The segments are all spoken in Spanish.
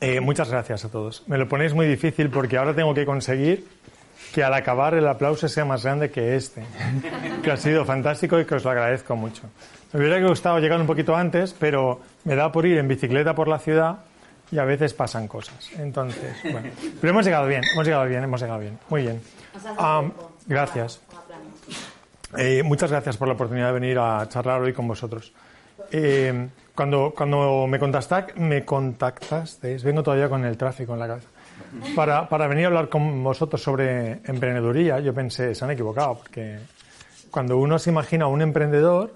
eh, muchas gracias a todos. Me lo ponéis muy difícil porque ahora tengo que conseguir que al acabar el aplauso sea más grande que este, que ha sido fantástico y que os lo agradezco mucho. Me hubiera gustado llegar un poquito antes, pero me da por ir en bicicleta por la ciudad y a veces pasan cosas. Entonces, bueno. Pero hemos llegado bien, hemos llegado bien, hemos llegado bien. Muy bien. Ah, gracias. Eh, muchas gracias por la oportunidad de venir a charlar hoy con vosotros. Eh, cuando, cuando me contactaste, me contactasteis, vengo todavía con el tráfico en la cabeza, para, para venir a hablar con vosotros sobre emprendeduría, yo pensé, se han equivocado, porque cuando uno se imagina a un emprendedor,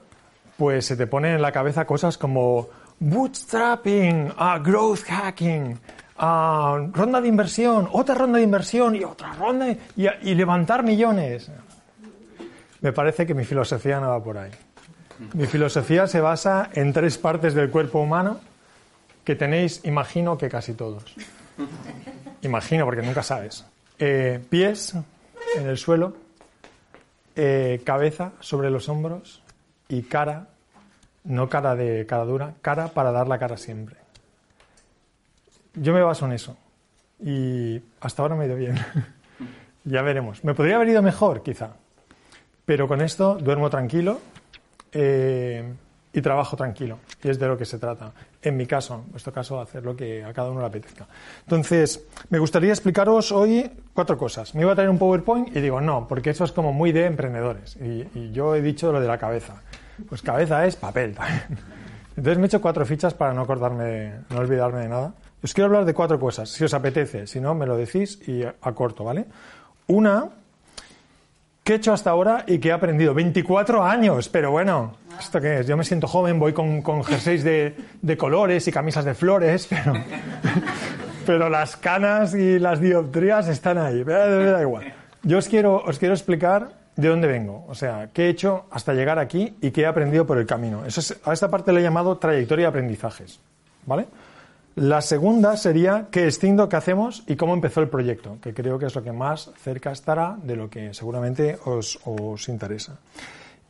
pues se te ponen en la cabeza cosas como bootstrapping, ah, growth hacking, ah, ronda de inversión, otra ronda de inversión y otra ronda y, y levantar millones. Me parece que mi filosofía no va por ahí. Mi filosofía se basa en tres partes del cuerpo humano que tenéis, imagino que casi todos. Imagino, porque nunca sabes. Eh, pies en el suelo, eh, cabeza sobre los hombros y cara, no cara de cara dura, cara para dar la cara siempre. Yo me baso en eso. Y hasta ahora me ha ido bien. ya veremos. Me podría haber ido mejor, quizá. Pero con esto duermo tranquilo eh, y trabajo tranquilo. Y es de lo que se trata. En mi caso, en vuestro caso, hacer lo que a cada uno le apetezca. Entonces, me gustaría explicaros hoy cuatro cosas. Me iba a traer un PowerPoint y digo, no, porque eso es como muy de emprendedores. Y, yo he dicho lo de la cabeza. Pues cabeza es papel también. Entonces me he hecho cuatro fichas para no acordarme, no olvidarme de nada. Os quiero hablar de cuatro cosas, si os apetece. Si no, me lo decís y acorto, ¿vale? Una ¿Qué he hecho hasta ahora y qué he aprendido? 24 años, pero bueno, ¿esto qué es? Yo me siento joven, voy con, con jerseys de, de, colores y camisas de flores, pero, pero las canas y las dioptrías están ahí, me da igual. Yo os quiero, os quiero explicar de dónde vengo, o sea, qué he hecho hasta llegar aquí y qué he aprendido por el camino. Eso a esta parte le he llamado trayectoria de aprendizajes, ¿vale? La segunda sería qué es Cindo, qué hacemos y cómo empezó el proyecto, que creo que es lo que más cerca estará de lo que seguramente os, interesa.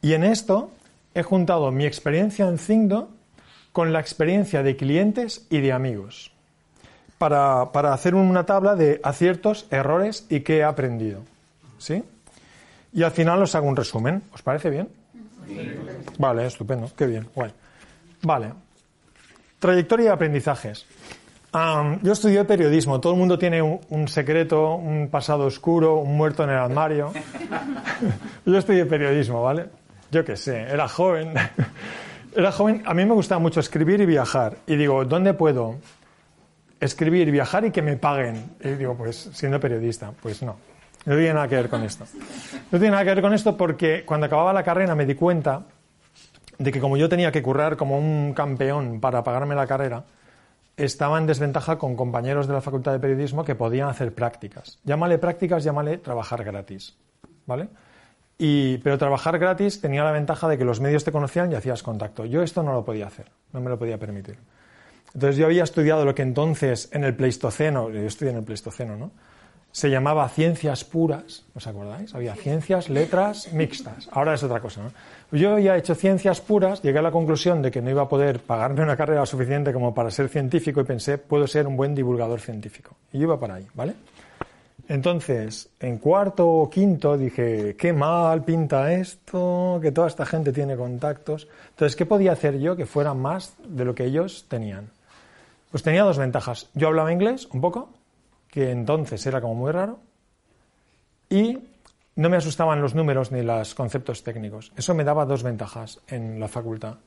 Y en esto he juntado mi experiencia en Cindo con la experiencia de clientes y de amigos para, hacer una tabla de aciertos, errores y qué he aprendido. ¿Sí? Y al final os hago un resumen. ¿Os parece bien? Vale, estupendo, qué bien, guay. Vale, Trayectoria de aprendizajes. yo estudié periodismo. Todo el mundo tiene un, secreto, un pasado oscuro, un muerto en el armario. yo estudié periodismo, ¿vale? Yo qué sé, era joven. era joven. A mí me gustaba mucho escribir y viajar. Y digo, ¿dónde puedo escribir, viajar y que me paguen? Y digo, pues siendo periodista. Pues no. No tiene nada que ver con esto. No tiene nada que ver con esto porque cuando acababa la carrera me di cuenta de que como yo tenía que currar como un campeón para pagarme la carrera, estaba en desventaja con compañeros de la Facultad de Periodismo que podían hacer prácticas. Llámale prácticas, llámale trabajar gratis. ¿Vale? Y, pero trabajar gratis tenía la ventaja de que los medios te conocían y hacías contacto. Yo esto no lo podía hacer, no me lo podía permitir. Entonces yo había estudiado lo que entonces en el Pleistoceno, yo estudié en el Pleistoceno, ¿no? Se llamaba ciencias puras, ¿os acordáis? Había ciencias, letras mixtas. Ahora es otra cosa, ¿no? Yo había hecho ciencias puras, llegué a la conclusión de que no iba a poder pagarme una carrera suficiente como para ser científico y pensé, puedo ser un buen divulgador científico. Y iba para ahí, ¿vale? Entonces, en cuarto o quinto dije, qué mal pinta esto, que toda esta gente tiene contactos. Entonces, ¿qué podía hacer yo que fuera más de lo que ellos tenían? Pues tenía dos ventajas. Yo hablaba inglés un poco, que entonces era como muy raro, y no me asustaban los números ni los conceptos técnicos. Eso me daba dos ventajas en la facultad.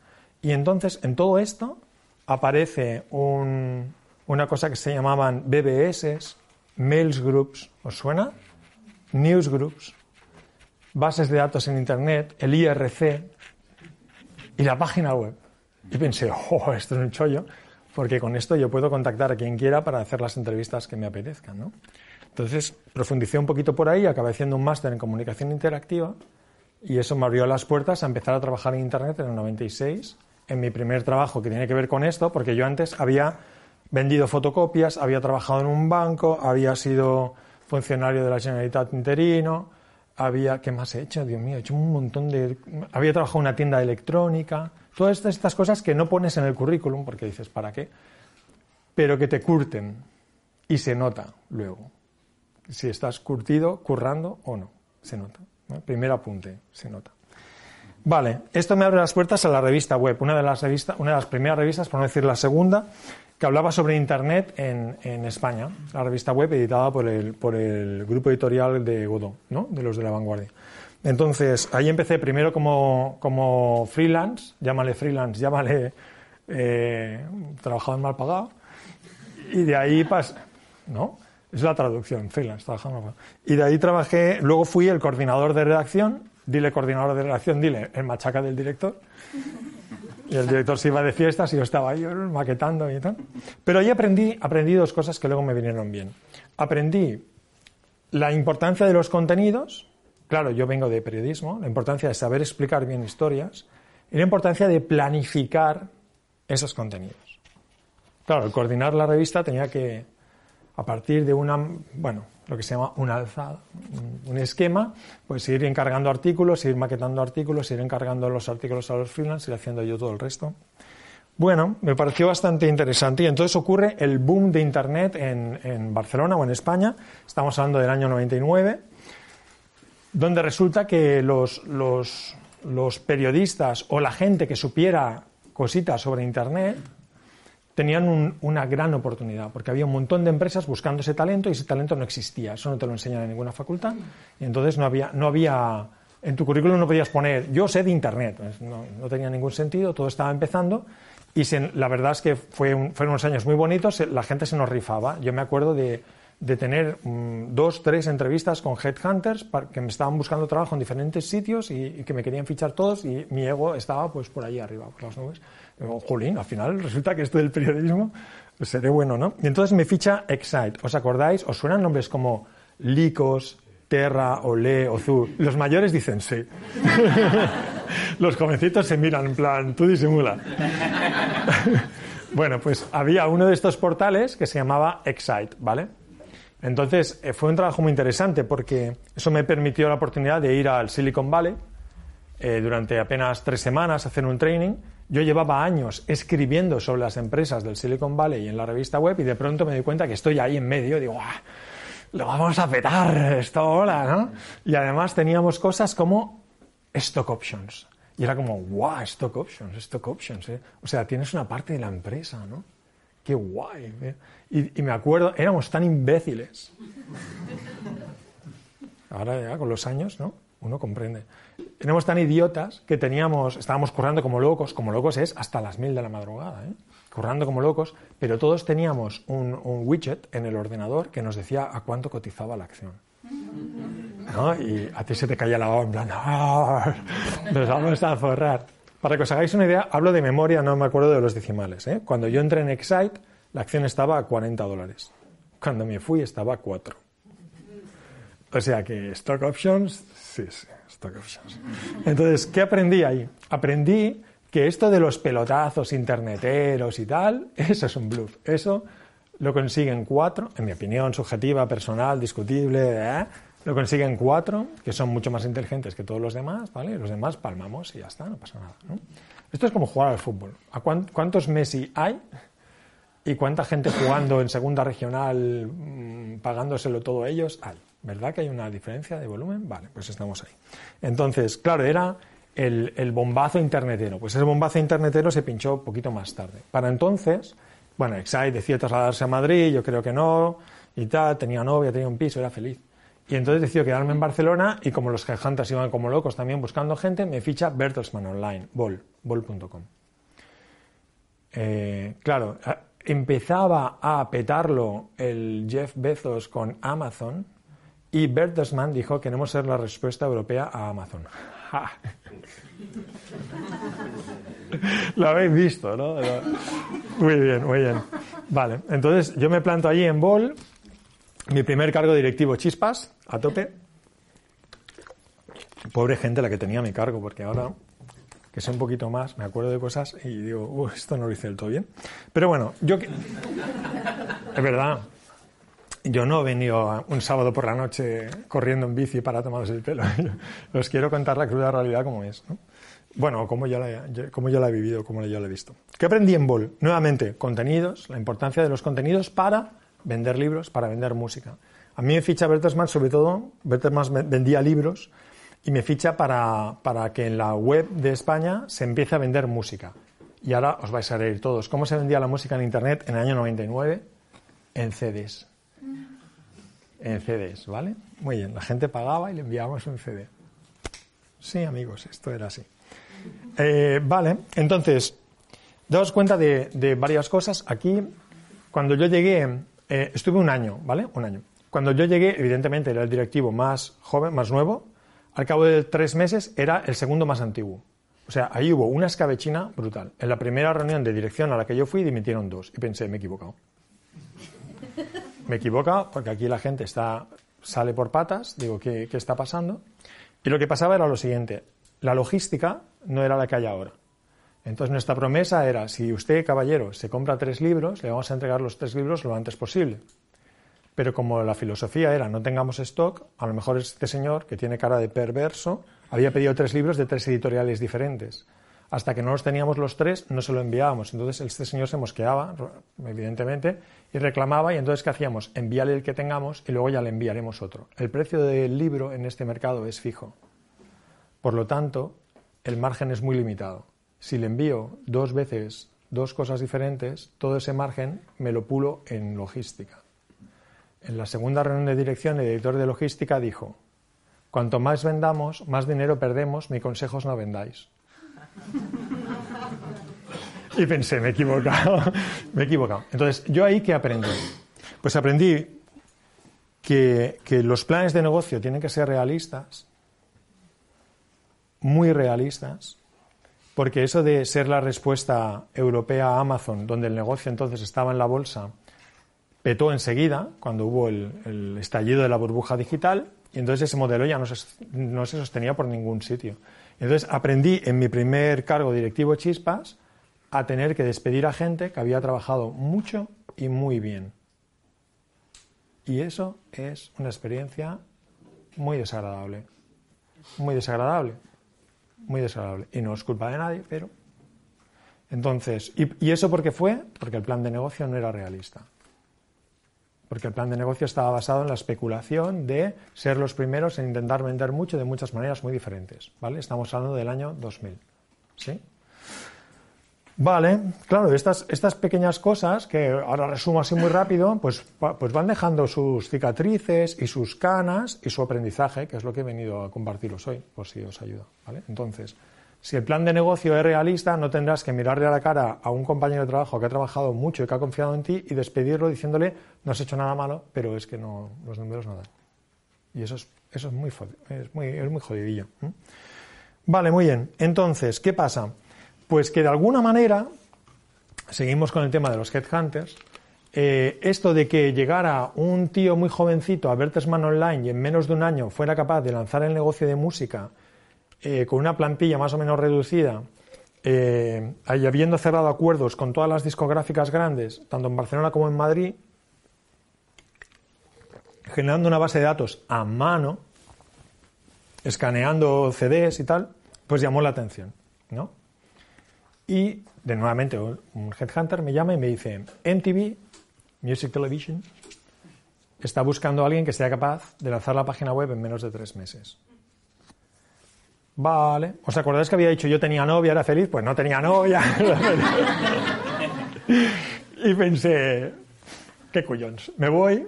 Y entonces, en todo esto, aparece una cosa que se llamaban BBS, Mails Groups, ¿os suena? News Groups, bases de datos en Internet, el IRC y la página web. Y pensé, oh, esto es un chollo, porque con esto yo puedo contactar a quien quiera para hacer las entrevistas que me apetezcan, ¿no? Entonces, profundicé un poquito por ahí, acabé haciendo un máster en comunicación interactiva y eso me abrió las puertas a empezar a trabajar en Internet en el 96, en mi primer trabajo que tiene que ver con esto, porque yo antes había vendido fotocopias, había trabajado en un banco, había sido funcionario de la Generalitat interino, había, ¿qué más he hecho? Dios mío, he hecho un montón de... Había trabajado en una tienda electrónica, todas estas cosas que no pones en el currículum, porque dices, ¿para qué? Pero que te curten y se nota luego si estás curtido, currando o no. Se nota. Primer apunte, se nota. Vale, esto me abre las puertas a la revista web, una de las, revistas, una de las primeras revistas, por no decir la segunda, que hablaba sobre Internet en, España. La revista web editada por el, por el grupo editorial de Godó, ¿no? de los de la vanguardia. Entonces, ahí empecé primero como, como freelance, llámale freelance, llámale eh, trabajador mal pagado, y de ahí pas ¿no? Es la traducción, freelance, trabajando. Y de ahí trabajé, luego fui el coordinador de redacción, dile coordinador de redacción, dile el machaca del director. Y el director se iba de fiestas y yo estaba ahí maquetando y tal. Pero ahí aprendí, aprendí dos cosas que luego me vinieron bien. Aprendí la importancia de los contenidos, claro, yo vengo de periodismo, la importancia de saber explicar bien historias y la importancia de planificar esos contenidos. Claro, el coordinar la revista tenía que a partir de una, bueno, lo que se llama una alzada, un esquema, pues ir encargando artículos, ir maquetando artículos, ir encargando los artículos a los freelance, ir haciendo yo todo el resto. Bueno, me pareció bastante interesante y entonces ocurre el boom de Internet en, en Barcelona o en España, estamos hablando del año 99, donde resulta que los, los, periodistas o la gente que supiera cositas sobre Internet, tenían una gran oportunidad, porque había un montón de empresas buscando ese talento y ese talento no existía. Eso no te lo enseñan en ninguna facultad. Y entonces no había, no había en tu currículum no podías poner, yo sé de Internet. No, tenía ningún sentido, todo estaba empezando. Y la verdad es que fue fueron unos años muy bonitos, la gente se nos rifaba. Yo me acuerdo de, de tener mm, dos, tres entrevistas con headhunters que me estaban buscando trabajo en diferentes sitios y, y, que me querían fichar todos y mi ego estaba pues por ahí arriba, por las nubes. Digo, jolín, al final resulta que esto del periodismo pues, seré bueno, ¿no? Y entonces me ficha Excite. ¿Os acordáis? ¿Os suenan nombres como Licos, Terra, Olé, Ozu? Los mayores dicen sí. Los jovencitos se miran en plan, tú disimula. bueno, pues había uno de estos portales que se llamaba Excite, ¿vale? Entonces eh, fue un trabajo muy interesante porque eso me permitió la oportunidad de ir al Silicon Valley eh, durante apenas tres semanas a hacer un training yo llevaba años escribiendo sobre las empresas del Silicon Valley y en la revista web y de pronto me doy cuenta que estoy ahí en medio, digo, ¡ah! lo vamos a petar esto ahora, ¿no? Y además teníamos cosas como stock options. Y era como, guau, stock options, stock options, ¿eh? O sea, tienes una parte de la empresa, ¿no? Qué guay. ¿eh? Y, y me acuerdo, éramos tan imbéciles. Ahora ya con los años, ¿no? Uno comprende éramos tan idiotas que teníamos, estábamos currando como locos, como locos es hasta las mil de la madrugada, ¿eh? currando como locos, pero todos teníamos un, widget en el ordenador que nos decía a cuánto cotizaba la acción. ¿No? Y a ti se te caía la baba en plan, ¡Ah! nos vamos a forrar. Para que os hagáis una idea, hablo de memoria, no me acuerdo de los decimales. ¿eh? Cuando yo entré en Excite, la acción estaba a 40 dólares. Cuando me fui estaba a 4. O sea que stock options, sí, sí. Entonces, ¿qué aprendí ahí? Aprendí que esto de los pelotazos interneteros y tal, eso es un bluff. Eso lo consiguen cuatro, en mi opinión subjetiva, personal, discutible, ¿eh? lo consiguen cuatro, que son mucho más inteligentes que todos los demás, ¿vale? Los demás palmamos y ya está, no pasa nada. Esto es como jugar al fútbol. ¿A cuántos Messi hay? ¿Y cuánta gente jugando en segunda regional, mm, pagándoselo todo ellos? ¿Verdad que hay una diferencia de volumen? Vale, pues estamos ahí. Entonces, claro, era el, bombazo internetero. Pues ese bombazo internetero se pinchó un poquito más tarde. Para entonces, bueno, Excite decía trasladarse a Madrid, yo creo que no, y tal, tenía novia, tenía un piso, era feliz. Y entonces decido quedarme en Barcelona y como los headhunters iban como locos también buscando gente, me ficha Bertelsmann Online, bol, bol.com. Eh, claro, empezaba a petarlo el Jeff Bezos con Amazon y Bertelsmann dijo queremos ser la respuesta europea a Amazon. Lo habéis visto, ¿no? Muy bien, muy bien. Vale, entonces yo me planto allí en Bol, mi primer cargo directivo chispas, a tope. Pobre gente la que tenía mi cargo, porque ahora que sé un poquito más, me acuerdo de cosas y digo, esto no lo hice del todo bien. Pero bueno, yo que... Es verdad, yo no he venido un sábado por la noche corriendo en bici para tomaros el pelo. Os quiero contar la cruda realidad como es. ¿no? Bueno, como yo, la, como yo la he vivido, como yo la he visto. ¿Qué aprendí en Bol? Nuevamente, contenidos, la importancia de los contenidos para vender libros, para vender música. A mí me ficha Bertelsmann, sobre todo, Bertelsmann vendía libros y me ficha para, para, que en la web de España se empiece a vender música. Y ahora os vais a reír todos. ¿Cómo se vendía la música en Internet en el año 99? En CDs. En CDs, ¿vale? Muy bien, la gente pagaba y le enviábamos un CD. Sí, amigos, esto era así. Eh, vale, entonces, daos cuenta de, varias cosas. Aquí, cuando yo llegué, eh, estuve un año, ¿vale? Un año. Cuando yo llegué, evidentemente era el directivo más joven, más nuevo, al cabo de tres meses era el segundo más antiguo. O sea, ahí hubo una escabechina brutal. En la primera reunión de dirección a la que yo fui dimitieron dos y pensé, me he equivocado. Me he equivocado porque aquí la gente está, sale por patas, digo, ¿qué, ¿qué está pasando? Y lo que pasaba era lo siguiente, la logística no era la que hay ahora. Entonces nuestra promesa era, si usted, caballero, se compra tres libros, le vamos a entregar los tres libros lo antes posible. Pero como la filosofía era no tengamos stock, a lo mejor este señor, que tiene cara de perverso, había pedido tres libros de tres editoriales diferentes. Hasta que no los teníamos los tres, no se lo enviábamos. Entonces este señor se mosqueaba, evidentemente, y reclamaba, y entonces ¿qué hacíamos? Envíale el que tengamos y luego ya le enviaremos otro. El precio del libro en este mercado es fijo. Por lo tanto, el margen es muy limitado. Si le envío dos veces dos cosas diferentes, todo ese margen me lo pulo en logística. En la segunda reunión de dirección, el director de logística dijo, cuanto más vendamos, más dinero perdemos, mi consejo es no vendáis. y pensé, me he equivocado, me he equivocado. Entonces, ¿yo ahí qué aprendí? Pues aprendí que, que los planes de negocio tienen que ser realistas, muy realistas, porque eso de ser la respuesta europea a Amazon, donde el negocio entonces estaba en la bolsa, petó enseguida cuando hubo el, estallido de la burbuja digital y entonces ese modelo ya no se, no se sostenía por ningún sitio. Entonces aprendí en mi primer cargo directivo Chispas a tener que despedir a gente que había trabajado mucho y muy bien. Y eso es una experiencia muy desagradable. Muy desagradable. Muy desagradable. Y no es culpa de nadie, pero... Entonces, ¿y, ¿y eso por qué fue? Porque el plan de negocio no era realista porque el plan de negocio estaba basado en la especulación de ser los primeros en intentar vender mucho de muchas maneras muy diferentes, ¿vale? Estamos hablando del año 2000, ¿sí? Vale, claro, estas, estas pequeñas cosas, que ahora resumo así muy rápido, pues, pues van dejando sus cicatrices y sus canas y su aprendizaje, que es lo que he venido a compartiros hoy, por si os ayuda, ¿vale? Entonces, si el plan de negocio es realista, no tendrás que mirarle a la cara a un compañero de trabajo que ha trabajado mucho y que ha confiado en ti y despedirlo diciéndole, no has hecho nada malo, pero es que no, los números no dan. Y eso es, eso es, muy, es, muy, es muy jodidillo. Vale, muy bien. Entonces, ¿qué pasa? Pues que de alguna manera, seguimos con el tema de los headhunters, eh, esto de que llegara un tío muy jovencito a Bertelsmann Online y en menos de un año fuera capaz de lanzar el negocio de música eh, con una plantilla más o menos reducida, eh, y habiendo cerrado acuerdos con todas las discográficas grandes, tanto en Barcelona como en Madrid, generando una base de datos a mano, escaneando CDs y tal, pues llamó la atención, ¿no? Y, de nuevamente, un headhunter me llama y me dice, MTV, Music Television, está buscando a alguien que sea capaz de lanzar la página web en menos de tres meses. Vale. ¿Os acordáis que había dicho yo tenía novia, era feliz? Pues no tenía novia. y pensé, qué cuyons. Me voy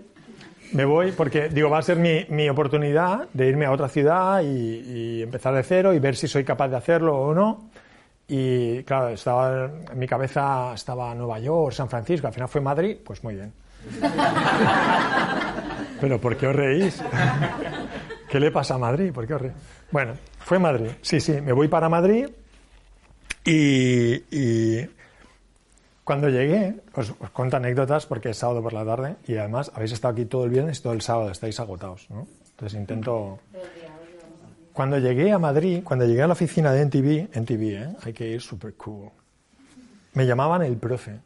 me voy porque, digo, va a ser mi, mi oportunidad de irme a otra ciudad y, empezar de cero y ver si soy capaz de hacerlo o no. Y claro, estaba, en mi cabeza estaba Nueva York, San Francisco, al final fue Madrid, pues muy bien. Pero ¿por qué os reís? ¿Qué le pasa a Madrid? ¿Por qué os reís? Bueno, fue Madrid. Sí, sí, me voy para Madrid y, cuando llegué, os, os, cuento anécdotas porque es sábado por la tarde y además habéis estado aquí todo el viernes y todo el sábado, estáis agotados, ¿no? Entonces intento... Cuando llegué a Madrid, cuando llegué a la oficina de NTV, NTV, ¿eh? hay que ir super cool, me llamaban el profe.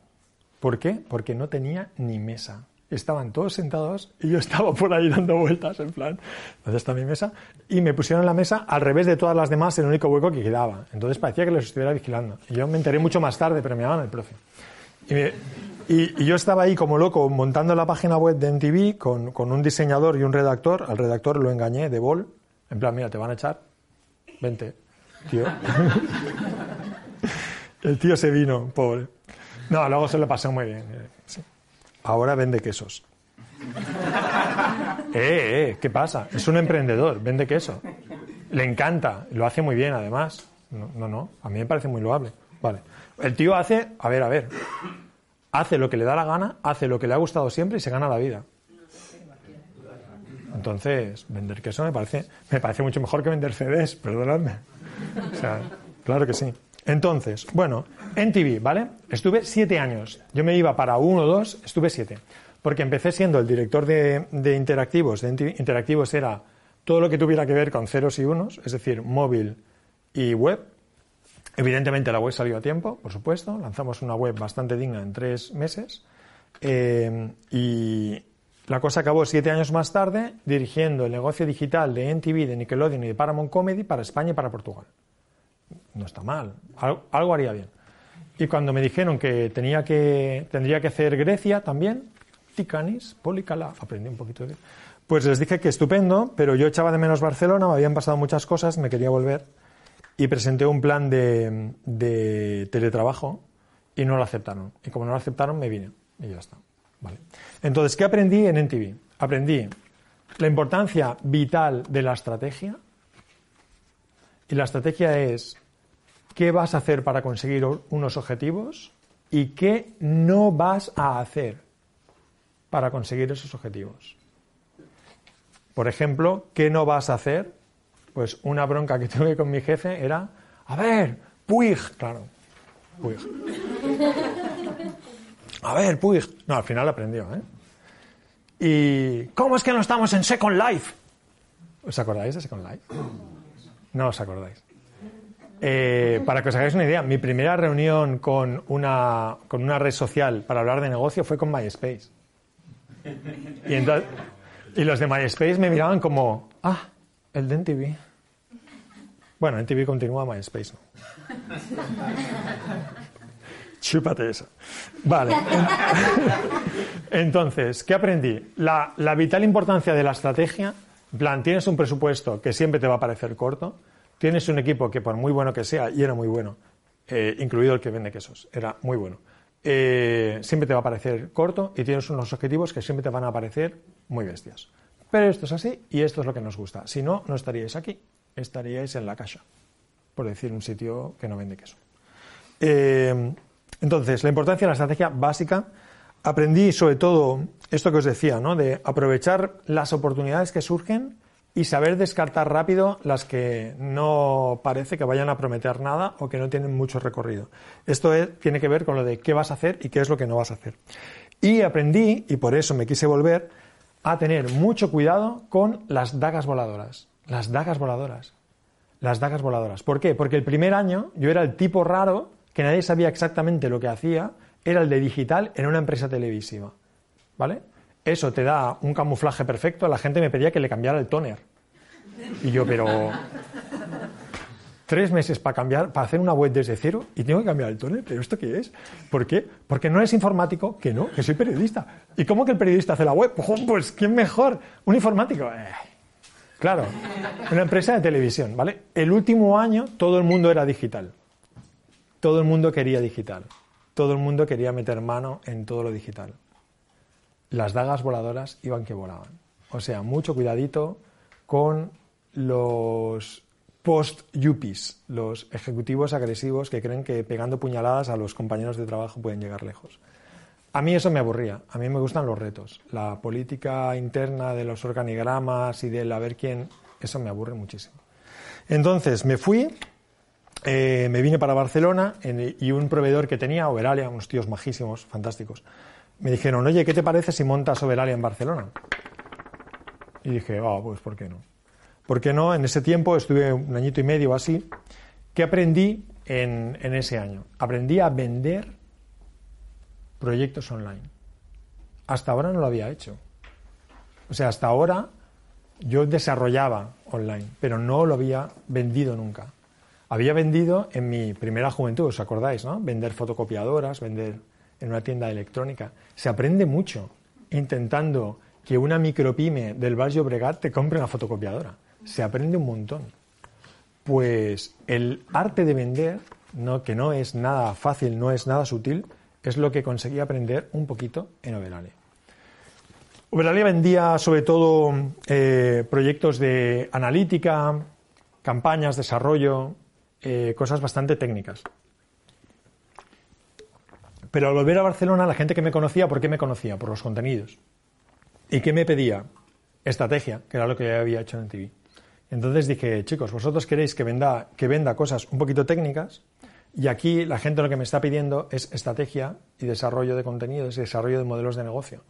¿Por qué? Porque no tenía ni mesa. Estaban todos sentados y yo estaba por ahí dando vueltas, en plan, ¿dónde está mi mesa? Y me pusieron la mesa al revés de todas las demás, el único hueco que quedaba. Entonces parecía que los estuviera vigilando. Y yo me enteré mucho más tarde, pero me llamaban el profe. Y, y, yo estaba ahí como loco montando la página web de NTV con, con, un diseñador y un redactor. Al redactor lo engañé de bol. En plan, mira, te van a echar. Vente, tío. El tío se vino, pobre. No, luego se lo pasó muy bien. Sí. Ahora vende quesos. eh, eh, ¿qué pasa? Es un emprendedor, vende queso. Le encanta, lo hace muy bien además. No, no, no, a mí me parece muy loable. Vale. El tío hace, a ver, a ver, hace lo que le da la gana, hace lo que le ha gustado siempre y se gana la vida. Entonces, vender queso me parece, me parece mucho mejor que vender CDs, perdonadme. O sea, claro que sí. Entonces, bueno, en TV, ¿vale? Estuve siete años. Yo me iba para uno o dos, estuve siete. Porque empecé siendo el director de, interactivos. De. Interactivos era todo lo que tuviera que ver con ceros y unos, es decir, móvil y web. Evidentemente la web salió a tiempo, por supuesto. Lanzamos una web bastante digna en tres meses. Eh, y la cosa acabó siete años más tarde dirigiendo el negocio digital de NTV, de Nickelodeon y de Paramount Comedy para España y para Portugal. No está mal, algo, haría bien. Y cuando me dijeron que, tenía que tendría que hacer Grecia también, Ticanis, Policala, aprendí un poquito de... Pues les dije que estupendo, pero yo echaba de menos Barcelona, me habían pasado muchas cosas, me quería volver y presenté un plan de, de, teletrabajo y no lo aceptaron. Y como no lo aceptaron, me vine y ya está. Vale. Entonces, ¿qué aprendí en NTV? Aprendí la importancia vital de la estrategia. Y la estrategia es qué vas a hacer para conseguir unos objetivos y qué no vas a hacer para conseguir esos objetivos. Por ejemplo, ¿qué no vas a hacer? Pues una bronca que tuve con mi jefe era, a ver, Puig, claro, Puig. A ver, Puig. No, al final aprendió, ¿eh? ¿Y cómo es que no estamos en Second Life? ¿Os acordáis de Second Life? No os acordáis. Eh, para que os hagáis una idea, mi primera reunión con una, con una red social para hablar de negocio fue con MySpace. Y, los de MySpace me miraban como, ah, el de NTV. Bueno, NTV continúa, MySpace no. Chúpate eso. Vale. Entonces, ¿qué aprendí? La, la, vital importancia de la estrategia. Plan, tienes un presupuesto que siempre te va a parecer corto. Tienes un equipo que, por muy bueno que sea, y era muy bueno, eh, incluido el que vende quesos, era muy bueno, eh, siempre te va a parecer corto y tienes unos objetivos que siempre te van a parecer muy bestias. Pero esto es así y esto es lo que nos gusta. Si no, no estaríais aquí, estaríais en la caja, por decir un sitio que no vende queso. Eh, entonces, la importancia de la estrategia básica. Aprendí sobre todo esto que os decía, ¿no? De aprovechar las oportunidades que surgen y saber descartar rápido las que no parece que vayan a prometer nada o que no tienen mucho recorrido. Esto es, tiene que ver con lo de qué vas a hacer y qué es lo que no vas a hacer. Y aprendí, y por eso me quise volver, a tener mucho cuidado con las dagas voladoras. Las dagas voladoras. Las dagas voladoras. ¿Por qué? Porque el primer año yo era el tipo raro que nadie sabía exactamente lo que hacía, era el de digital en una empresa televisiva. ¿Vale? Eso te da un camuflaje perfecto. La gente me pedía que le cambiara el toner. Y yo, pero. Tres meses para cambiar, para hacer una web desde cero y tengo que cambiar el toner. ¿Pero esto qué es? ¿Por qué? Porque no eres informático, que no, que soy periodista. ¿Y cómo que el periodista hace la web? Pues, ¿quién mejor? Un informático. Eh, claro, una empresa de televisión, ¿vale? El último año todo el mundo era digital. Todo el mundo quería digital. Todo el mundo quería meter mano en todo lo digital. Las dagas voladoras iban que volaban. O sea, mucho cuidadito con los post-yuppies, los ejecutivos agresivos que creen que pegando puñaladas a los compañeros de trabajo pueden llegar lejos. A mí eso me aburría, a mí me gustan los retos. La política interna de los organigramas y del a ver quién, eso me aburre muchísimo. Entonces me fui, eh, me vine para Barcelona y un proveedor que tenía, Overalia, unos tíos majísimos, fantásticos, me dijeron, oye, ¿qué te parece si montas Overalia en Barcelona? Y dije, ah, pues ¿por qué no? ¿Por qué no? En ese tiempo estuve un añito y medio así. ¿Qué aprendí en, en ese año? Aprendí a vender proyectos online. Hasta ahora no lo había hecho. O sea, hasta ahora yo desarrollaba online, pero no lo había vendido nunca. Había vendido en mi primera juventud, ¿os acordáis? ¿no? Vender fotocopiadoras, vender en una tienda electrónica. Se aprende mucho intentando que una micropyme del barrio Bregat te compre una fotocopiadora. Se aprende un montón. Pues el arte de vender, no, que no es nada fácil, no es nada sutil, es lo que conseguí aprender un poquito en Overalia. Overalia vendía sobre todo eh, proyectos de analítica, campañas, desarrollo, eh, cosas bastante técnicas. Pero al volver a Barcelona, la gente que me conocía, ¿por qué me conocía? Por los contenidos. ¿Y qué me pedía? Estrategia, que era lo que ya había hecho en TV. Entonces dije, chicos, vosotros queréis que venda, que venda cosas un poquito técnicas, y aquí la gente lo que me está pidiendo es estrategia y desarrollo de contenidos y desarrollo de modelos de negocio.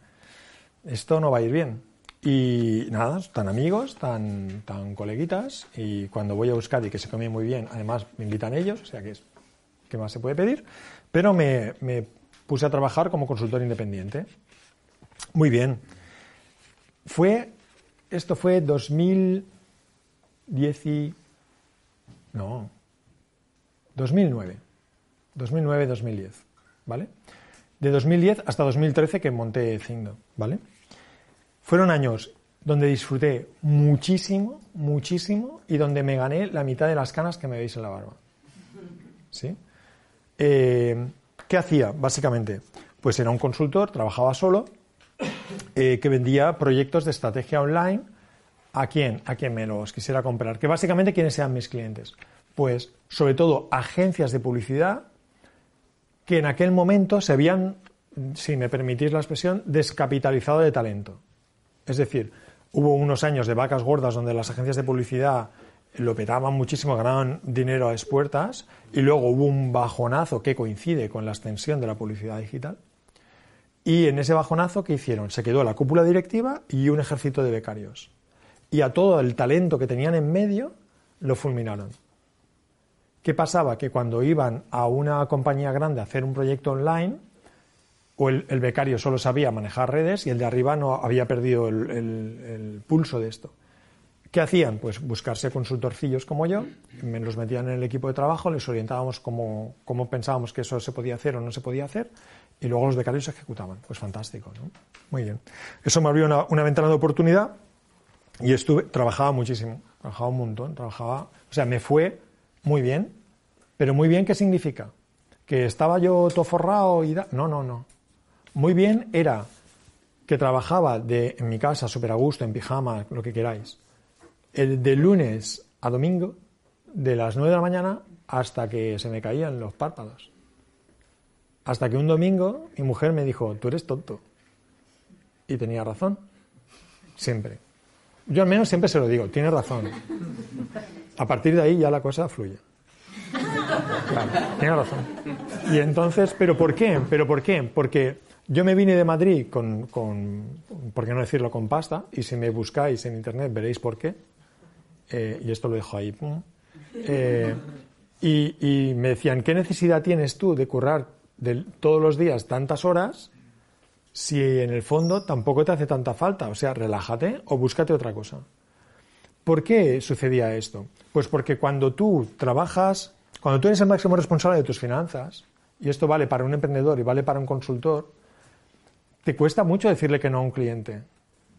Esto no va a ir bien. Y nada, tan amigos, tan, tan coleguitas, y cuando voy a Euskadi, que se come muy bien, además me invitan ellos, o sea que es, ¿qué más se puede pedir? Pero me, puse a trabajar como consultor independiente. Muy bien. Fue, esto fue 2010 y, no, 2009, 2009-2010, ¿vale? De 2010 hasta 2013 que monté Cindo, ¿vale? Fueron años donde disfruté muchísimo, muchísimo y donde me gané la mitad de las canas que me veis en la barba. ¿Sí? Eh, ¿Qué hacía, básicamente? Pues era un consultor, trabajaba solo, eh, que vendía proyectos de estrategia online a quién, a quien me los quisiera comprar. Que básicamente, ¿quiénes sean mis clientes? Pues, sobre todo, agencias de publicidad que en aquel momento se habían, si me permitís la expresión, descapitalizado de talento. Es decir, hubo unos años de vacas gordas donde las agencias de publicidad lo petaban muchísimo, ganaban dinero a expuertas, y luego hubo un bajonazo que coincide con la extensión de la publicidad digital. Y en ese bajonazo, ¿qué hicieron? Se quedó la cúpula directiva y un ejército de becarios. Y a todo el talento que tenían en medio lo fulminaron. ¿Qué pasaba? Que cuando iban a una compañía grande a hacer un proyecto online, o el, becario solo sabía manejar redes y el de arriba no había perdido el pulso de esto. ¿Qué hacían? Pues buscarse consultorcillos como yo, me los metían en el equipo de trabajo, les orientábamos cómo, pensábamos que eso se podía hacer o no se podía hacer, y luego los becarios ejecutaban. Pues fantástico, ¿no? Muy bien. Eso me abrió una, ventana de oportunidad y estuve, trabajaba muchísimo, trabajaba un montón, trabajaba, o sea, me fue muy bien, pero muy bien, ¿qué significa? ¿Que estaba yo todo forrado y No, no, no. Muy bien era que trabajaba de, en mi casa súper a gusto, en pijama, lo que queráis el de lunes a domingo, de las 9 de la mañana hasta que se me caían los párpados. Hasta que un domingo mi mujer me dijo, tú eres tonto. Y tenía razón. Siempre. Yo al menos siempre se lo digo, tiene razón. A partir de ahí ya la cosa fluye. Claro, tiene razón. Y entonces, ¿pero por qué? ¿Pero por qué? Porque yo me vine de Madrid con, con, por qué no decirlo, con pasta, y si me buscáis en internet veréis por qué. Eh, y esto lo dejo ahí, eh, y, me decían, ¿qué necesidad tienes tú de currar todos los días tantas horas si en el fondo tampoco te hace tanta falta? O sea, relájate o búscate otra cosa. ¿Por qué sucedía esto? Pues porque cuando tú trabajas, cuando tú eres el máximo responsable de tus finanzas, y esto vale para un emprendedor y vale para un consultor, te cuesta mucho decirle que no a un cliente.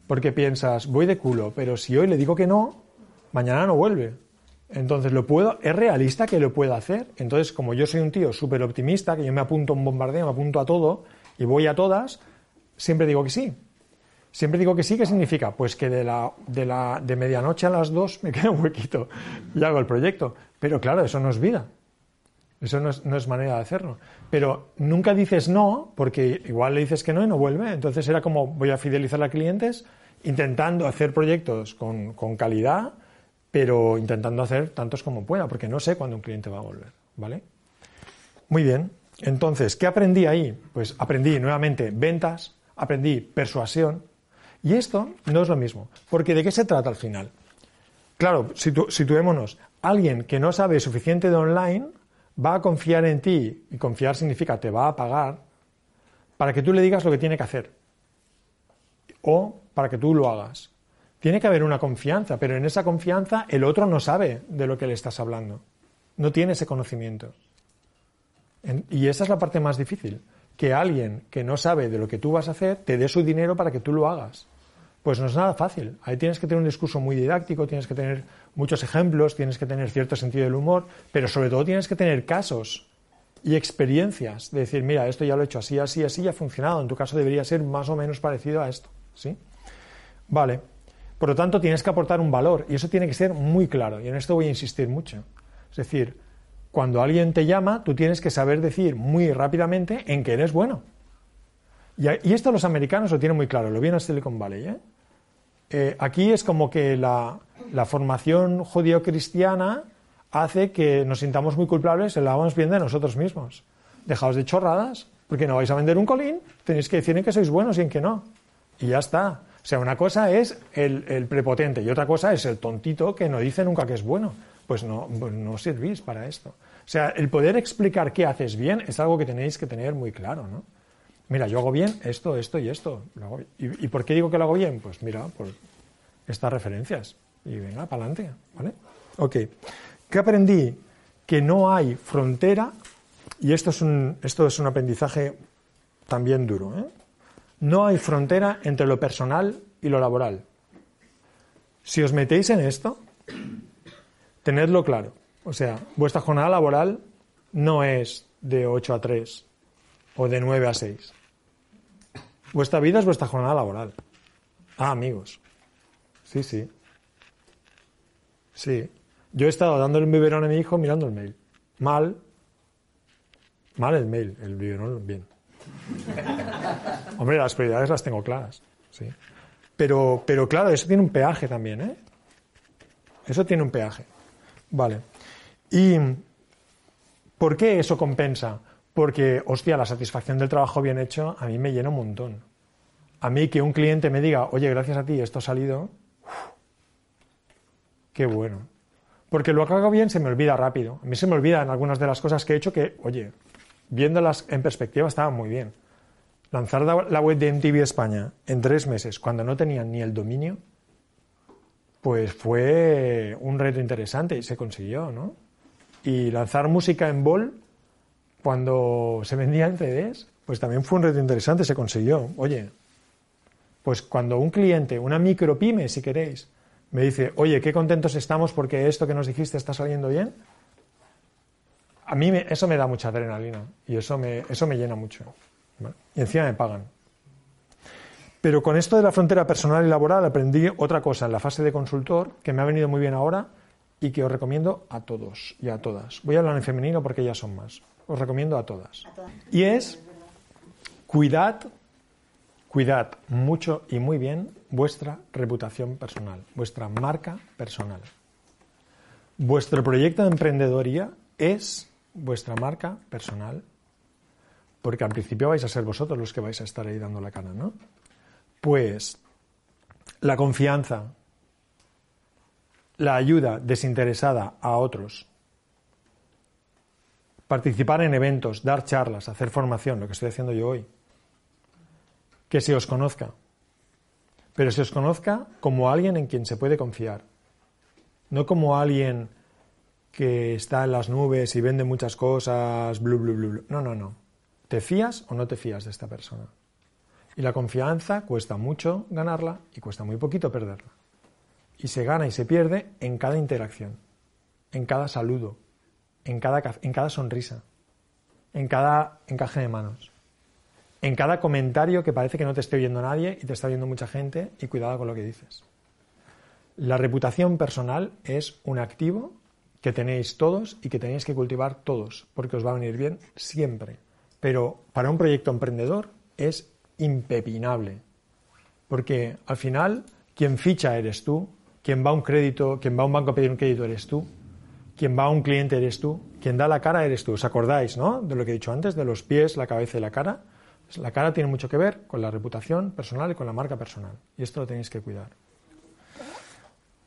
Porque piensas, voy de culo, pero si hoy le digo que no, mañana no vuelve. Entonces, ¿lo puedo? ¿Es realista que lo pueda hacer? Entonces, como yo soy un tío súper optimista, que yo me apunto a un bombardeo, me apunto a todo y voy a todas, siempre digo que sí. Siempre digo que sí, ¿qué significa? Pues que de, la, de, la, de medianoche a las dos me queda un huequito y hago el proyecto. Pero claro, eso no es vida. Eso no es, no es, manera de hacerlo. Pero nunca dices no, porque igual le dices que no y no vuelve. Entonces era como voy a fidelizar a clientes intentando hacer proyectos con, con calidad, pero intentando hacer tantos como pueda, porque no sé cuándo un cliente va a volver. ¿Vale? Muy bien. Entonces, ¿qué aprendí ahí? Pues aprendí nuevamente ventas, aprendí persuasión, y esto no es lo mismo, porque ¿de qué se trata al final? Claro, situémonos, alguien que no sabe suficiente de online va a confiar en ti, y confiar significa te va a pagar, para que tú le digas lo que tiene que hacer, o para que tú lo hagas. Tiene que haber una confianza, pero en esa confianza el otro no sabe de lo que le estás hablando, no tiene ese conocimiento. Y esa es la parte más difícil, que alguien que no sabe de lo que tú vas a hacer te dé su dinero para que tú lo hagas. Pues no es nada fácil. Ahí tienes que tener un discurso muy didáctico, tienes que tener muchos ejemplos, tienes que tener cierto sentido del humor, pero sobre todo tienes que tener casos y experiencias de decir, mira, esto ya lo he hecho así, así, así, ya ha funcionado. En tu caso debería ser más o menos parecido a esto. ¿Sí? Vale. Por lo tanto, tienes que aportar un valor y eso tiene que ser muy claro. Y en esto voy a insistir mucho. Es decir, cuando alguien te llama, tú tienes que saber decir muy rápidamente en qué eres bueno. Y, esto los americanos lo tienen muy claro, lo viene a Silicon Valley. ¿eh? Eh, aquí es como que la, formación judío-cristiana hace que nos sintamos muy culpables y la vamos bien de nosotros mismos. Dejaos de chorradas, porque no vais a vender un colín, tenéis que decir en que sois buenos y en que no. Y ya está. O sea, una cosa es el, prepotente y otra cosa es el tontito que no dice nunca que es bueno. Pues no, pues no servís para esto. O sea, el poder explicar qué haces bien es algo que tenéis que tener muy claro, ¿no? mira, yo hago bien esto, esto y esto. ¿Y, por qué digo que lo hago bien? Pues mira, por estas referencias. Y venga, para adelante, ¿vale? Ok. ¿Qué aprendí? Que no hay frontera, y esto es un, esto es un aprendizaje también duro, ¿eh? No hay frontera entre lo personal y lo laboral. Si os metéis en esto, tenedlo claro. O sea, vuestra jornada laboral no es de 8 a 3, o de 9 a 6. Vuestra vida es vuestra jornada laboral. Ah, amigos. Sí, sí. Sí. Yo he estado dándole un biberón a mi hijo mirando el mail. Mal. Mal el mail, el biberón bien. Hombre, las prioridades las tengo claras. Sí. Pero, pero claro, eso tiene un peaje también, ¿eh? Eso tiene un peaje. Vale. ¿Y por qué eso compensa? Porque, hostia, la satisfacción del trabajo bien hecho a mí me llena un montón. A mí que un cliente me diga, oye, gracias a ti esto ha salido, qué bueno. Porque lo que hago bien se me olvida rápido. A mí se me olvidan algunas de las cosas que he hecho que, oye, viéndolas en perspectiva estaban muy bien. Lanzar la web de MTV España en tres meses, cuando no tenían ni el dominio, pues fue un reto interesante y se consiguió, ¿no? Y lanzar música en Bol cuando se vendía en CDs, pues también fue un reto interesante, se consiguió. Oye, pues cuando un cliente, una micropyme, si queréis, me dice, oye, qué contentos estamos porque esto que nos dijiste está saliendo bien, a mí eso me da mucha adrenalina y eso me, eso me llena mucho. Y encima me pagan. Pero con esto de la frontera personal y laboral aprendí otra cosa en la fase de consultor que me ha venido muy bien ahora y que os recomiendo a todos y a todas. Voy a hablar en femenino porque ellas son más os recomiendo a todas. Y es, cuidad, cuidad mucho y muy bien vuestra reputación personal, vuestra marca personal. Vuestro proyecto de emprendedoría es vuestra marca personal, porque al principio vais a ser vosotros los que vais a estar ahí dando la cara, ¿no? Pues la confianza, la ayuda desinteresada a otros, participar en eventos, dar charlas, hacer formación, lo que estoy haciendo yo hoy. Que se os conozca. Pero se os conozca como alguien en quien se puede confiar. No como alguien que está en las nubes y vende muchas cosas, blu, blu, blu. No, no, no. ¿Te fías o no te fías de esta persona? Y la confianza cuesta mucho ganarla y cuesta muy poquito perderla. Y se gana y se pierde en cada interacción, en cada saludo, en cada, cada sonrisa, en cada encaje de manos. en cada comentario que parece que no te esté oyendo nadie y te está oyendo mucha gente y cuidado con lo que dices. La reputación personal es un activo que tenéis todos y que tenéis que cultivar todos, porque os va a venir bien siempre. Pero para un proyecto emprendedor es impepinable, porque al final quien ficha eres tú, quien va a un crédito, quien va a un banco a pedir un crédito eres tú, quien va a un cliente eres tú, quien da la cara eres tú. ¿Os acordáis, no? De lo que he dicho antes, de los pies, la cabeza y la cara. La cara tiene mucho que ver con la reputación personal y con la marca personal. Y esto lo tenéis que cuidar.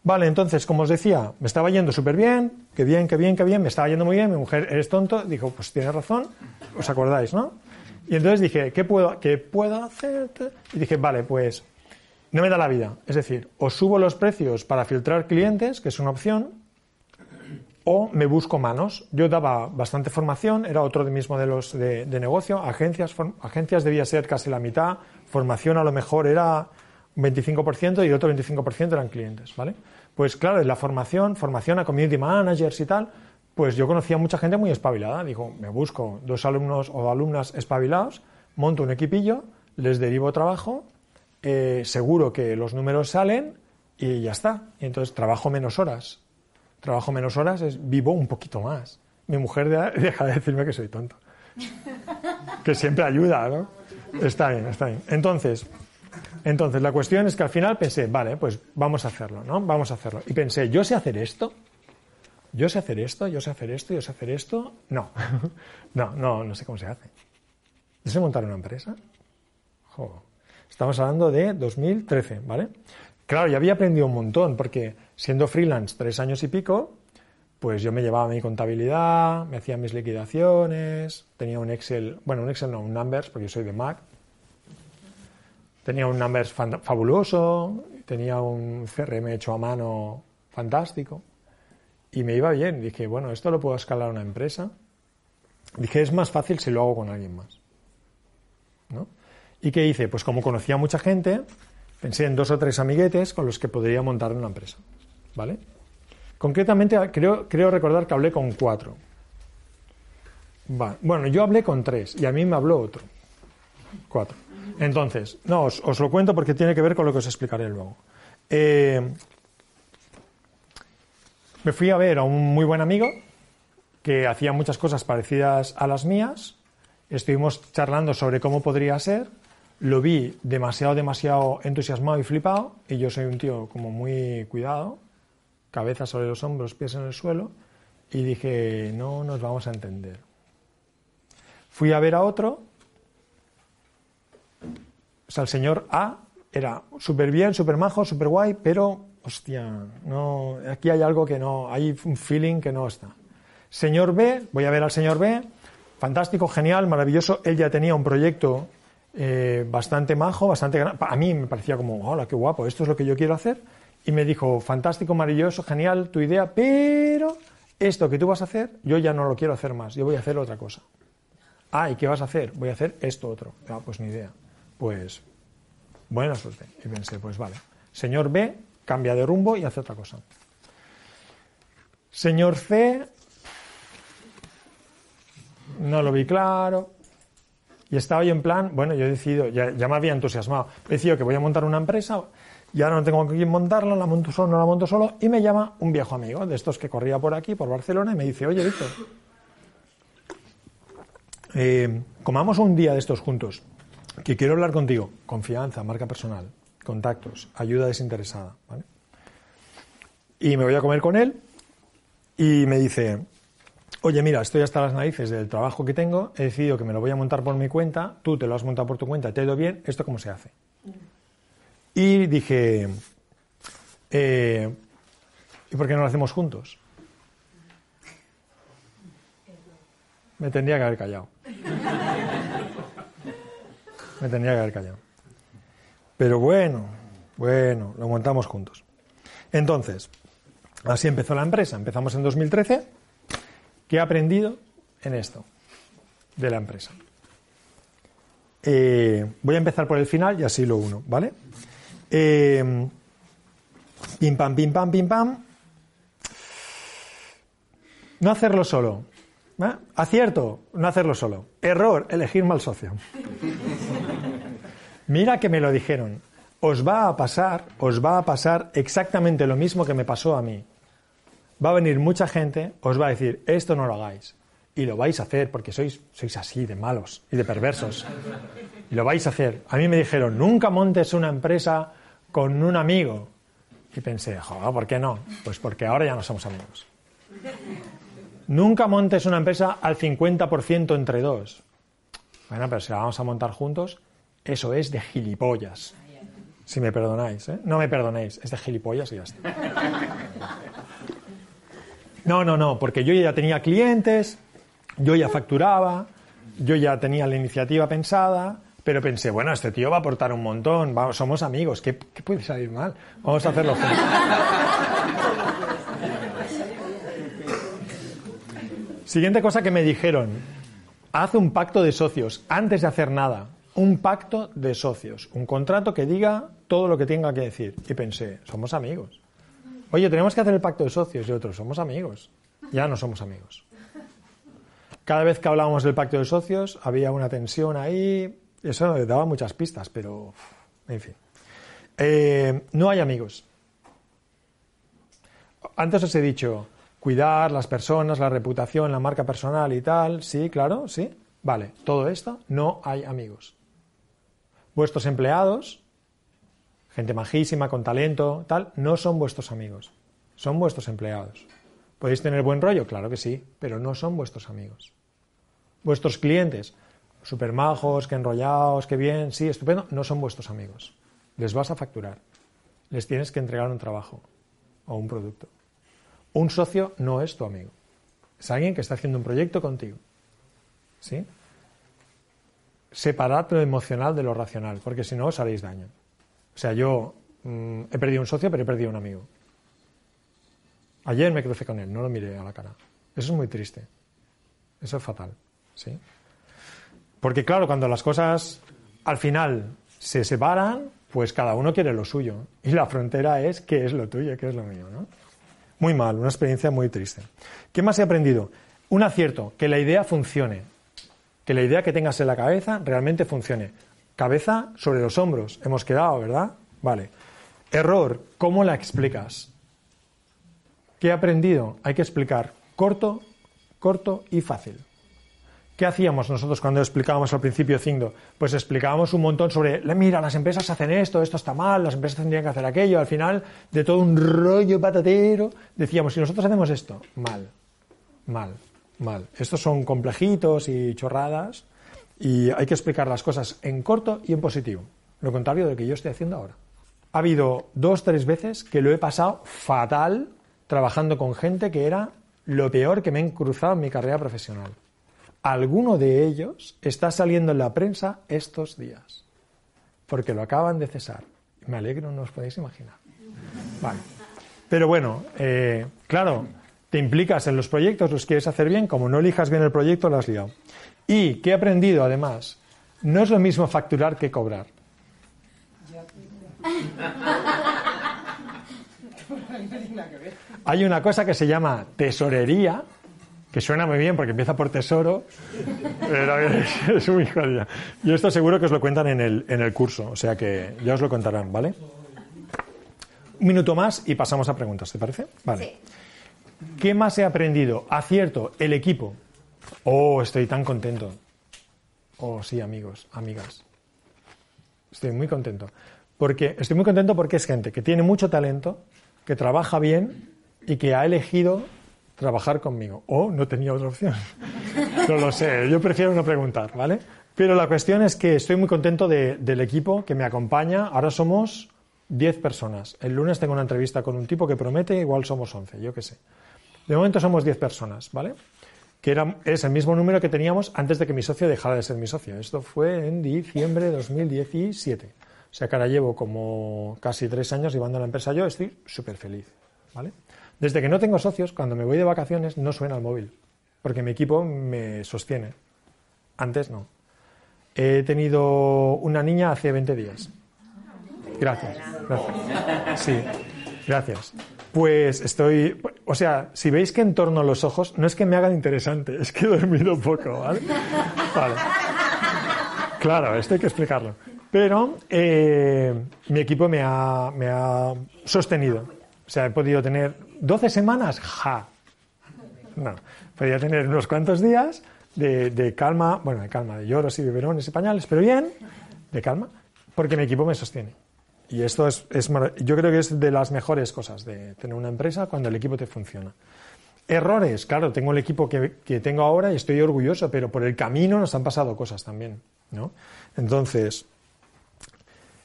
Vale, entonces, como os decía, me estaba yendo súper bien, que bien, que bien, que bien, me estaba yendo muy bien, mi mujer, eres tonto, dijo, pues tienes razón, os acordáis, ¿no? Y entonces dije, ¿qué puedo, qué puedo hacer? Y dije, vale, pues no me da la vida. Es decir, o subo los precios para filtrar clientes, que es una opción, o me busco manos. Yo daba bastante formación, era otro de mis modelos de, de negocio, agencias, agencias debía ser casi la mitad, formación a lo mejor era un 25% y el otro 25% eran clientes, ¿vale? Pues claro, en la formación, formación a community managers y tal, pues yo conocía mucha gente muy espabilada. Digo, me busco dos alumnos o alumnas espabilados, monto un equipillo, les derivo trabajo, eh, seguro que los números salen y ya está. Y entonces trabajo menos horas. Trabajo menos horas, es, vivo un poquito más. Mi mujer deja de decirme que soy tonto. Que siempre ayuda, ¿no? Está bien, está bien. Entonces, entonces, la cuestión es que al final pensé, vale, pues vamos a hacerlo, ¿no? Vamos a hacerlo. Y pensé, ¿yo sé hacer esto? ¿Yo sé hacer esto? ¿Yo sé hacer esto? ¿Yo sé hacer esto? No. no, no, no sé cómo se hace. ¿Yo sé montar una empresa? Estamos hablando de 2013, ¿vale? Claro, ya había aprendido un montón, porque siendo freelance tres años y pico, pues yo me llevaba mi contabilidad, me hacía mis liquidaciones, tenía un Excel, bueno, un Excel no, un Numbers, porque yo soy de Mac, Tenía un Numbers fabuloso, tenía un CRM hecho a mano fantástico y me iba bien. Dije, bueno, esto lo puedo escalar a una empresa. Dije, es más fácil si lo hago con alguien más. ¿No? ¿Y qué hice? Pues como conocía a mucha gente, pensé en dos o tres amiguetes con los que podría montar una empresa. ¿Vale? Concretamente, creo, creo recordar que hablé con cuatro. Bueno, yo hablé con tres y a mí me habló otro. Cuatro. Entonces, no, os, lo cuento porque tiene que ver con lo que os explicaré luego. Eh, me fui a ver a un muy buen amigo que hacía muchas cosas parecidas a las mías. Estuvimos charlando sobre cómo podría ser. Lo vi demasiado, demasiado entusiasmado y flipado. Y yo soy un tío como muy cuidado, cabeza sobre los hombros, pies en el suelo. Y dije, no nos vamos a entender. Fui a ver a otro o sea, el señor A era súper bien, súper majo, súper guay, pero, hostia, no, aquí hay algo que no, hay un feeling que no está. Señor B, voy a ver al señor B, fantástico, genial, maravilloso. Él ya tenía un proyecto eh, bastante majo, bastante grande. A mí me parecía como, hola, qué guapo, esto es lo que yo quiero hacer. Y me dijo, fantástico, maravilloso, genial, tu idea, pero esto que tú vas a hacer, yo ya no lo quiero hacer más, yo voy a hacer otra cosa. Ah, ¿y qué vas a hacer? Voy a hacer esto otro. Ah, pues ni idea pues buena suerte. Y pensé, pues vale. Señor B cambia de rumbo y hace otra cosa. Señor C no lo vi claro. Y estaba yo en plan, bueno, yo he decidido, ya, me había entusiasmado, he decidido que voy a montar una empresa, y ahora no tengo quién montarla, la monto solo, no la monto solo, y me llama un viejo amigo de estos que corría por aquí, por Barcelona, y me dice, oye, Víctor, eh, comamos un día de estos juntos que quiero hablar contigo. Confianza, marca personal, contactos, ayuda desinteresada. ¿vale? Y me voy a comer con él y me dice, oye, mira, estoy hasta las narices del trabajo que tengo, he decidido que me lo voy a montar por mi cuenta, tú te lo has montado por tu cuenta, te ha ido bien, ¿esto cómo se hace? Y dije, eh, ¿y por qué no lo hacemos juntos? Me tendría que haber callado. Me tenía que haber callado. Pero bueno, bueno, lo montamos juntos. Entonces, así empezó la empresa. Empezamos en 2013. ¿Qué he aprendido en esto de la empresa? Eh, voy a empezar por el final y así lo uno, ¿vale? Eh, pim pam, pim pam, pim pam. No hacerlo solo. ¿eh? Acierto, no hacerlo solo. Error, elegir mal socio. Mira que me lo dijeron. Os va a pasar, os va a pasar exactamente lo mismo que me pasó a mí. Va a venir mucha gente, os va a decir, esto no lo hagáis. Y lo vais a hacer porque sois, sois así de malos y de perversos. Y lo vais a hacer. A mí me dijeron, nunca montes una empresa con un amigo. Y pensé, joder, ¿por qué no? Pues porque ahora ya no somos amigos. Nunca montes una empresa al 50% entre dos. Bueno, pero si la vamos a montar juntos, eso es de gilipollas. Si me perdonáis, ¿eh? No me perdonéis, es de gilipollas y ya está. No, no, no, porque yo ya tenía clientes, yo ya facturaba, yo ya tenía la iniciativa pensada, pero pensé, bueno, este tío va a aportar un montón, vamos, somos amigos, ¿qué, ¿qué, puede salir mal? Vamos a hacerlo juntos. Siguiente cosa que me dijeron, haz un pacto de socios antes de hacer nada. Un pacto de socios, un contrato que diga todo lo que tenga que decir. Y pensé, somos amigos. Oye, tenemos que hacer el pacto de socios y otros, somos amigos. Ya no somos amigos. Cada vez que hablábamos del pacto de socios había una tensión ahí, eso daba muchas pistas, pero en fin. Eh, no hay amigos. Antes os he dicho, cuidar las personas, la reputación, la marca personal y tal, sí, claro, sí. Vale, todo esto, no hay amigos. Vuestros empleados, gente majísima, con talento, tal, no son vuestros amigos, son vuestros empleados. ¿Podéis tener buen rollo? Claro que sí, pero no son vuestros amigos. Vuestros clientes, super majos, que enrollados, que bien, sí, estupendo, no son vuestros amigos. Les vas a facturar. Les tienes que entregar un trabajo o un producto. Un socio no es tu amigo. Es alguien que está haciendo un proyecto contigo. ¿Sí? Separad lo emocional de lo racional, porque si no os haréis daño. O sea, yo mmm, he perdido un socio, pero he perdido un amigo. Ayer me crucé con él, no lo miré a la cara. Eso es muy triste. Eso es fatal. ¿sí? Porque claro, cuando las cosas al final se separan, pues cada uno quiere lo suyo. Y la frontera es qué es lo tuyo, qué es lo mío. ¿no? Muy mal, una experiencia muy triste. ¿Qué más he aprendido? Un acierto, que la idea funcione. Que la idea que tengas en la cabeza realmente funcione. Cabeza sobre los hombros. Hemos quedado, ¿verdad? Vale. Error, ¿cómo la explicas? ¿Qué he aprendido? Hay que explicar corto, corto y fácil. ¿Qué hacíamos nosotros cuando explicábamos al principio Cindo? Pues explicábamos un montón sobre, mira, las empresas hacen esto, esto está mal, las empresas tendrían que hacer aquello. Al final, de todo un rollo patatero, decíamos, si nosotros hacemos esto, mal, mal, mal. Estos son complejitos y chorradas y hay que explicar las cosas en corto y en positivo. Lo contrario de lo que yo estoy haciendo ahora. Ha habido dos, tres veces que lo he pasado fatal trabajando con gente que era lo peor que me he cruzado en mi carrera profesional alguno de ellos está saliendo en la prensa estos días, porque lo acaban de cesar. Me alegro, no os podéis imaginar. Vale. Pero bueno, eh, claro, te implicas en los proyectos, los quieres hacer bien, como no elijas bien el proyecto, lo has liado. Y, ¿qué he aprendido además? No es lo mismo facturar que cobrar. Hay una cosa que se llama tesorería, que suena muy bien porque empieza por tesoro, pero es, muy jodida. Y esto seguro que os lo cuentan en el, en el curso, o sea que ya os lo contarán, ¿vale? Un minuto más y pasamos a preguntas, ¿te parece? Vale. ¿Qué más he aprendido? Acierto, el equipo. Oh, estoy tan contento. Oh, sí, amigos, amigas. Estoy muy contento. Porque, estoy muy contento porque es gente que tiene mucho talento, que trabaja bien y que ha elegido trabajar conmigo. O no tenía otra opción. No lo sé, yo prefiero no preguntar, ¿vale? Pero la cuestión es que estoy muy contento de, del equipo que me acompaña. Ahora somos 10 personas. El lunes tengo una entrevista con un tipo que promete, igual somos 11, yo qué sé. De momento somos 10 personas, ¿vale? Que era, es el mismo número que teníamos antes de que mi socio dejara de ser mi socio. Esto fue en diciembre de 2017. O sea que ahora llevo como casi tres años llevando la empresa yo, estoy súper feliz, ¿vale? Desde que no tengo socios, cuando me voy de vacaciones no suena el móvil, porque mi equipo me sostiene. Antes no. He tenido una niña hace 20 días. Gracias. Gracias. Sí, gracias. Pues estoy, o sea, si veis que en torno a los ojos, no es que me hagan interesante, es que he dormido poco, ¿vale? Claro, esto hay que explicarlo. Pero eh, mi equipo me ha, me ha sostenido. O sea, he podido tener 12 semanas, ja. No, podía tener unos cuantos días de, de, calma, bueno, de calma, de lloros y biberones y pañales, pero bien, de calma, porque mi equipo me sostiene. Y esto es, es, yo creo que es de las mejores cosas de tener una empresa cuando el equipo te funciona. Errores, claro, tengo el equipo que, que tengo ahora y estoy orgulloso, pero por el camino nos han pasado cosas también, ¿no? Entonces,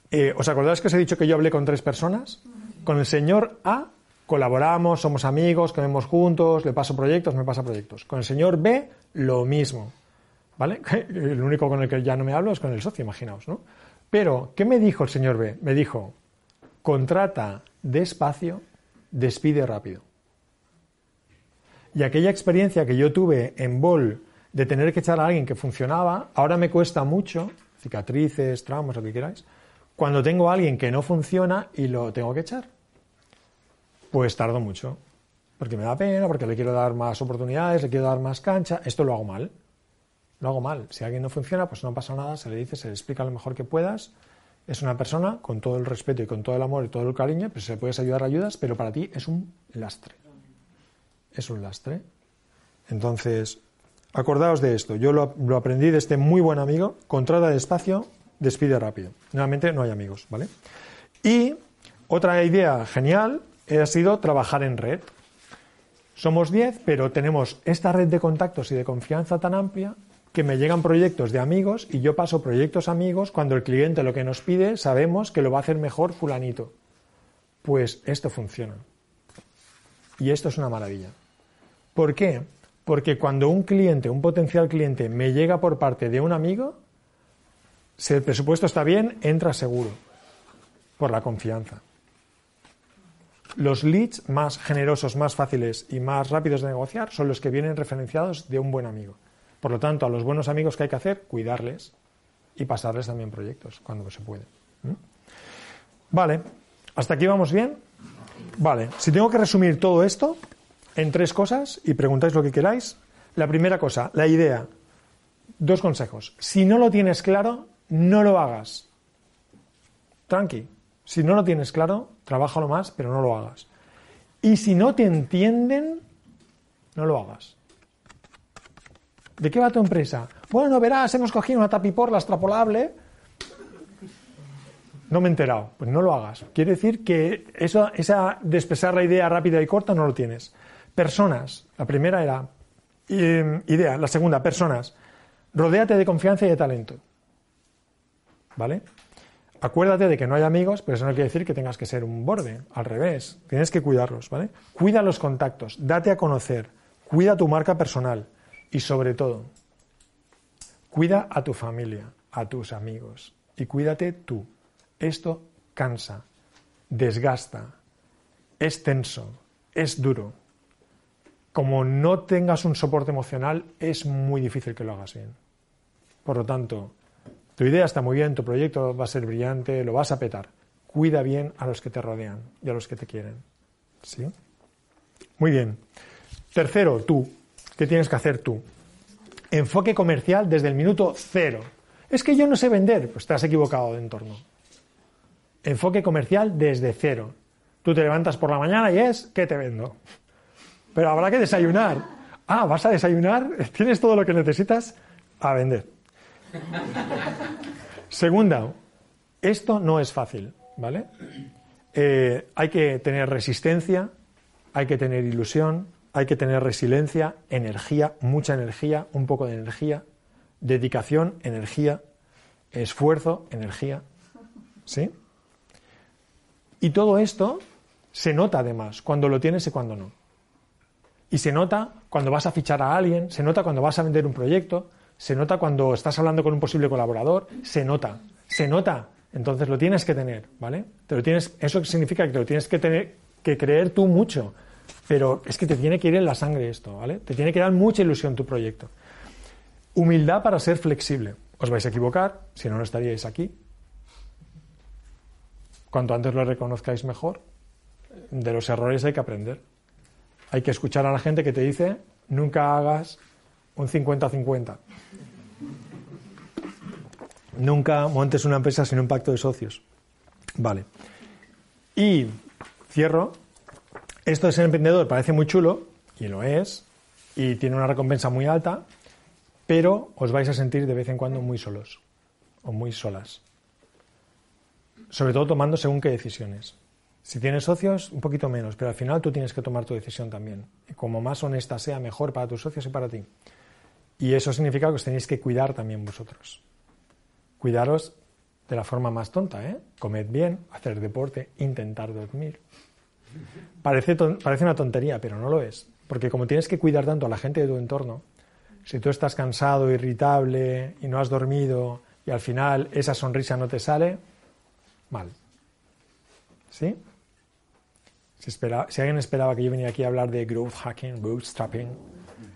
eh, ¿os acordáis que os he dicho que yo hablé con tres personas? Con el señor A colaboramos, somos amigos, comemos juntos, le paso proyectos, me pasa proyectos. Con el señor B, lo mismo. ¿Vale? El único con el que ya no me hablo es con el socio, imaginaos, ¿no? Pero, ¿qué me dijo el señor B? Me dijo, contrata despacio, despide rápido. Y aquella experiencia que yo tuve en Bol de tener que echar a alguien que funcionaba, ahora me cuesta mucho, cicatrices, traumas, lo que queráis, cuando tengo a alguien que no funciona y lo tengo que echar pues tardo mucho. Porque me da pena, porque le quiero dar más oportunidades, le quiero dar más cancha. Esto lo hago mal. Lo hago mal. Si alguien no funciona, pues no pasa nada, se le dice, se le explica lo mejor que puedas. Es una persona con todo el respeto y con todo el amor y todo el cariño, pues se le puedes ayudar, ayudas, pero para ti es un lastre. Es un lastre. Entonces, acordaos de esto. Yo lo, aprendí de este muy buen amigo. Contrata despacio, despide rápido. Nuevamente no hay amigos, ¿vale? Y otra idea genial ha sido trabajar en red. Somos 10, pero tenemos esta red de contactos y de confianza tan amplia que me llegan proyectos de amigos y yo paso proyectos amigos cuando el cliente lo que nos pide sabemos que lo va a hacer mejor fulanito. Pues esto funciona. Y esto es una maravilla. ¿Por qué? Porque cuando un cliente, un potencial cliente, me llega por parte de un amigo, si el presupuesto está bien, entra seguro, por la confianza. Los leads más generosos, más fáciles y más rápidos de negociar son los que vienen referenciados de un buen amigo. Por lo tanto, a los buenos amigos que hay que hacer, cuidarles y pasarles también proyectos cuando se puede. Vale, ¿hasta aquí vamos bien? Vale, si tengo que resumir todo esto en tres cosas y preguntáis lo que queráis, la primera cosa, la idea. Dos consejos. Si no lo tienes claro, no lo hagas. Tranqui. Si no lo tienes claro, trabájalo más, pero no lo hagas. Y si no te entienden, no lo hagas. ¿De qué va tu empresa? Bueno, verás, hemos cogido una tapiporla extrapolable. No me he enterado. Pues no lo hagas. Quiere decir que eso, esa de la idea rápida y corta no lo tienes. Personas. La primera era eh, idea. La segunda, personas. Rodéate de confianza y de talento. ¿Vale? Acuérdate de que no hay amigos, pero eso no quiere decir que tengas que ser un borde, al revés, tienes que cuidarlos, ¿vale? Cuida los contactos, date a conocer, cuida tu marca personal y sobre todo, cuida a tu familia, a tus amigos y cuídate tú. Esto cansa, desgasta, es tenso, es duro. Como no tengas un soporte emocional, es muy difícil que lo hagas bien. Por lo tanto, tu idea está muy bien, tu proyecto va a ser brillante, lo vas a petar. Cuida bien a los que te rodean y a los que te quieren. ¿Sí? Muy bien. Tercero, tú. ¿Qué tienes que hacer tú? Enfoque comercial desde el minuto cero. Es que yo no sé vender. Pues te has equivocado de entorno. Enfoque comercial desde cero. Tú te levantas por la mañana y es, ¿qué te vendo? Pero habrá que desayunar. Ah, ¿vas a desayunar? ¿Tienes todo lo que necesitas? A vender. Segunda, esto no es fácil, ¿vale? Eh, hay que tener resistencia, hay que tener ilusión, hay que tener resiliencia, energía, mucha energía, un poco de energía, dedicación, energía, esfuerzo, energía, ¿sí? Y todo esto se nota además cuando lo tienes y cuando no. Y se nota cuando vas a fichar a alguien, se nota cuando vas a vender un proyecto, se nota cuando estás hablando con un posible colaborador, se nota, se nota. Entonces lo tienes que tener, ¿vale? Te lo tienes, eso significa que te lo tienes que tener, que creer tú mucho. Pero es que te tiene que ir en la sangre esto, ¿vale? Te tiene que dar mucha ilusión tu proyecto. Humildad para ser flexible. Os vais a equivocar, si no, no estaríais aquí. Cuanto antes lo reconozcáis mejor, de los errores hay que aprender. Hay que escuchar a la gente que te dice, nunca hagas un 50-50. Nunca montes una empresa sin un pacto de socios. Vale. Y cierro. Esto de ser emprendedor parece muy chulo, y lo es, y tiene una recompensa muy alta, pero os vais a sentir de vez en cuando muy solos o muy solas. Sobre todo tomando según qué decisiones. Si tienes socios, un poquito menos, pero al final tú tienes que tomar tu decisión también. Y como más honesta sea, mejor para tus socios y para ti. Y eso significa que os tenéis que cuidar también vosotros. Cuidaros de la forma más tonta, ¿eh? Comed bien, hacer deporte, intentar dormir. Parece, una tontería, pero no lo es. Porque como tienes que cuidar tanto a la gente de tu entorno, si tú estás cansado, irritable y no has dormido y al final esa sonrisa no te sale, mal. ¿Sí? Si, si alguien esperaba que yo viniera aquí a hablar de growth hacking, bootstrapping,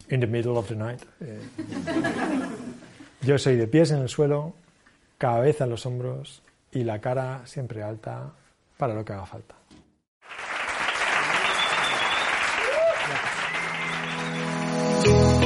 in the middle of the night, eh, yo soy de pies en el suelo, cabeza en los hombros y la cara siempre alta para lo que haga falta.